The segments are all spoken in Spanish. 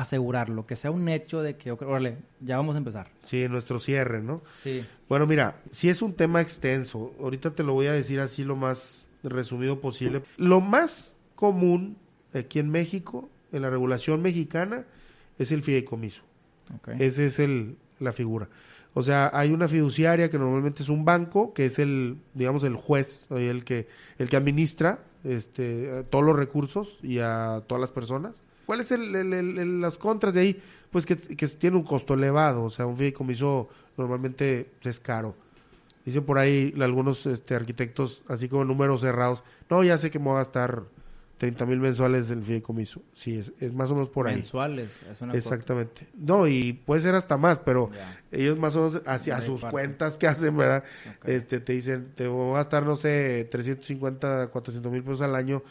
asegurarlo, que sea un hecho de que, órale, ya vamos a empezar. Sí, nuestro cierre, ¿no? Sí. Bueno, mira, si es un tema extenso, ahorita te lo voy a decir así lo más resumido posible. Lo más común aquí en México, en la regulación mexicana, es el fideicomiso. Okay. Esa es el, la figura. O sea, hay una fiduciaria que normalmente es un banco, que es el, digamos, el juez, el que, el que administra este, todos los recursos y a todas las personas ¿Cuáles son las contras de ahí? Pues que, tiene un costo elevado, o sea, un fideicomiso normalmente es caro. Dicen por ahí algunos este, arquitectos, así como números cerrados, no, ya sé que me voy a gastar 30 mil mensuales el fideicomiso. Sí, es, más o menos por ahí. Mensuales, es una Exactamente. No, y puede ser hasta más, pero ellos más o menos hacia sus cuentas que hacen, ¿verdad? Este, te dicen, te voy a gastar, no sé, 350, 400 mil pesos al año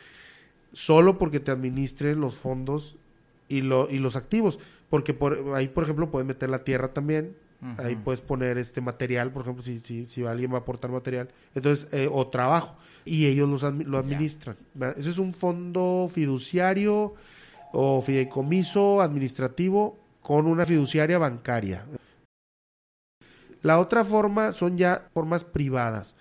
solo porque te administren los fondos y, lo, y los activos. Porque por, ahí, por ejemplo, puedes meter la tierra también. Ahí puedes poner este material, por ejemplo, si, si, si alguien va a aportar material. Entonces, eh, o trabajo. Y ellos los, lo administran. Eso es un fondo fiduciario o fideicomiso administrativo con una fiduciaria bancaria. La otra forma son ya formas privadas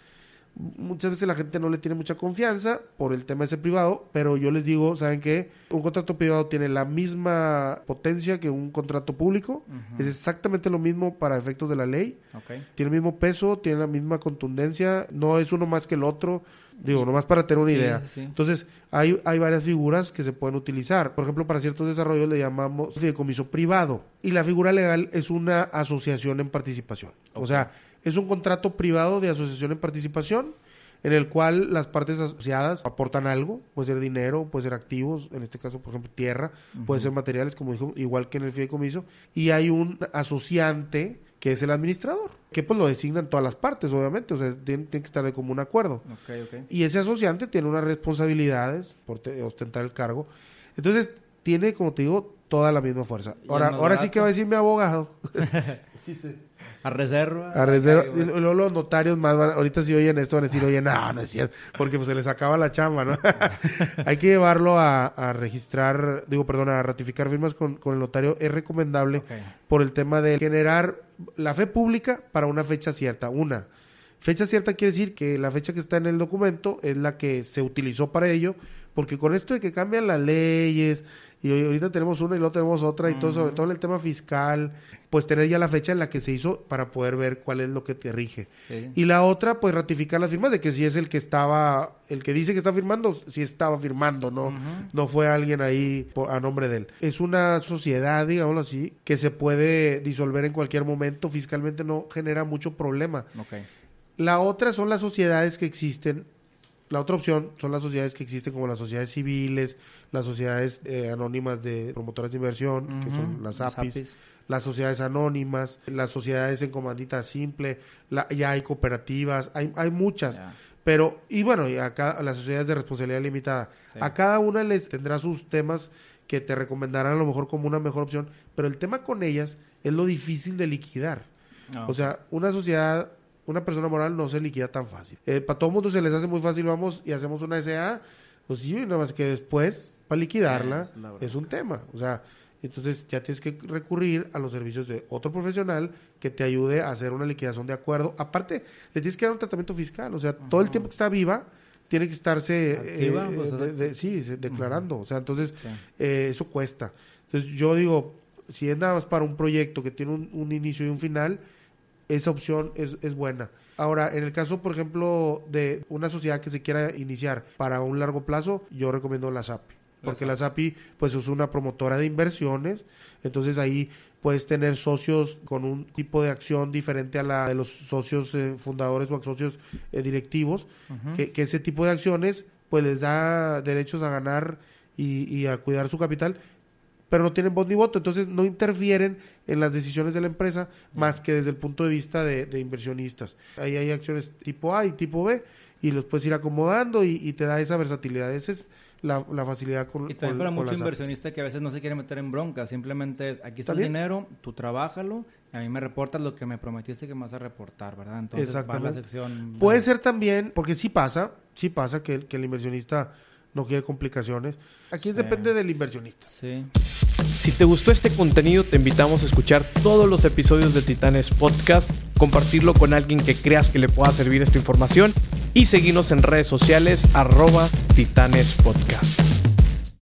muchas veces la gente no le tiene mucha confianza por el tema ese privado, pero yo les digo, ¿saben qué? Un contrato privado tiene la misma potencia que un contrato público, es exactamente lo mismo para efectos de la ley, tiene el mismo peso, tiene la misma contundencia, no es uno más que el otro, digo, nomás para tener una idea. Entonces, hay, hay varias figuras que se pueden utilizar. Por ejemplo, para ciertos desarrollos le llamamos fideicomiso privado y la figura legal es una asociación en participación. O sea, es un contrato privado de asociación en participación en el cual las partes asociadas aportan algo, puede ser dinero, puede ser activos, en este caso, por ejemplo, tierra, puede ser materiales, como dijo, igual que en el fideicomiso, y hay un asociante que es el administrador, que pues lo designan todas las partes, obviamente, o sea, tiene, que estar de común acuerdo. Y ese asociante tiene unas responsabilidades por ostentar el cargo. Entonces, tiene, como te digo, toda la misma fuerza. Ahora, ahora sí que va a decir mi abogado. A reserva. A reserva. Y luego los notarios más van, ahorita si oyen esto van a decir, oye, no, no es cierto, porque pues se les acaba la chamba, ¿no? Hay que llevarlo a, registrar, digo, perdón, a ratificar firmas con, el notario. Es recomendable por el tema de generar la fe pública para una fecha cierta. Una, fecha cierta quiere decir que la fecha que está en el documento es la que se utilizó para ello, porque con esto de que cambian las leyes, y ahorita tenemos una y luego tenemos otra y todo, sobre todo en el tema fiscal, pues tener ya la fecha en la que se hizo para poder ver cuál es lo que te rige. Y la otra, pues ratificar las firmas de que si es el que estaba, el que dice que está firmando, si estaba firmando, no, no fue alguien ahí a nombre de él. Es una sociedad, digámoslo así, que se puede disolver en cualquier momento, fiscalmente no genera mucho problema. La otra son las sociedades que existen la otra opción son las sociedades que existen como las sociedades civiles, las sociedades eh, anónimas de promotoras de inversión, que son las APIs, las sociedades anónimas, las sociedades en comandita simple, ya hay cooperativas, hay, hay muchas. Pero, y bueno, y acá las sociedades de responsabilidad limitada. A cada una les tendrá sus temas que te recomendarán a lo mejor como una mejor opción, pero el tema con ellas es lo difícil de liquidar. O sea, una sociedad una persona moral no se liquida tan fácil. Eh, para todo el mundo se les hace muy fácil, vamos y hacemos una SA, pues sí, nada más que después, para liquidarla, es, un tema. O sea, entonces ya tienes que recurrir a los servicios de otro profesional que te ayude a hacer una liquidación de acuerdo. Aparte, le tienes que dar un tratamiento fiscal. O sea, todo el tiempo que está viva, tiene que estarse eh, pues, sí, declarando. O sea, entonces eh, eso cuesta. Entonces yo digo, si es nada más para un proyecto que tiene un, un inicio y un final, esa opción es, es buena. Ahora, en el caso, por ejemplo, de una sociedad que se quiera iniciar para un largo plazo, yo recomiendo la SAPI. Porque la SAPI, pues, es una promotora de inversiones. Entonces, ahí puedes tener socios con un tipo de acción diferente a la de los socios eh, fundadores o socios eh, directivos. que, que, ese tipo de acciones, pues, les da derechos a ganar y, y a cuidar su capital pero no tienen voz ni voto, entonces no interfieren en las decisiones de la empresa más que desde el punto de vista de, de inversionistas. Ahí hay acciones tipo A y tipo B y los puedes ir acomodando y, y te da esa versatilidad. Esa es la, la facilidad con Y también con- para con mucho las inversionista que a veces no se quiere meter en bronca, simplemente es, aquí está el dinero, tú trabájalo, y a mí me reportas lo que me prometiste que me vas a reportar, ¿verdad? Entonces va a la sección... Puede ser también, porque sí pasa, sí pasa que el inversionista no quiere complicaciones. Aquí Sí. depende del inversionista. Sí. Si te gustó este contenido, te invitamos a escuchar todos los episodios de Titanes Podcast, compartirlo con alguien que creas que le pueda servir esta información y seguirnos en redes sociales arroba Titanes Podcast.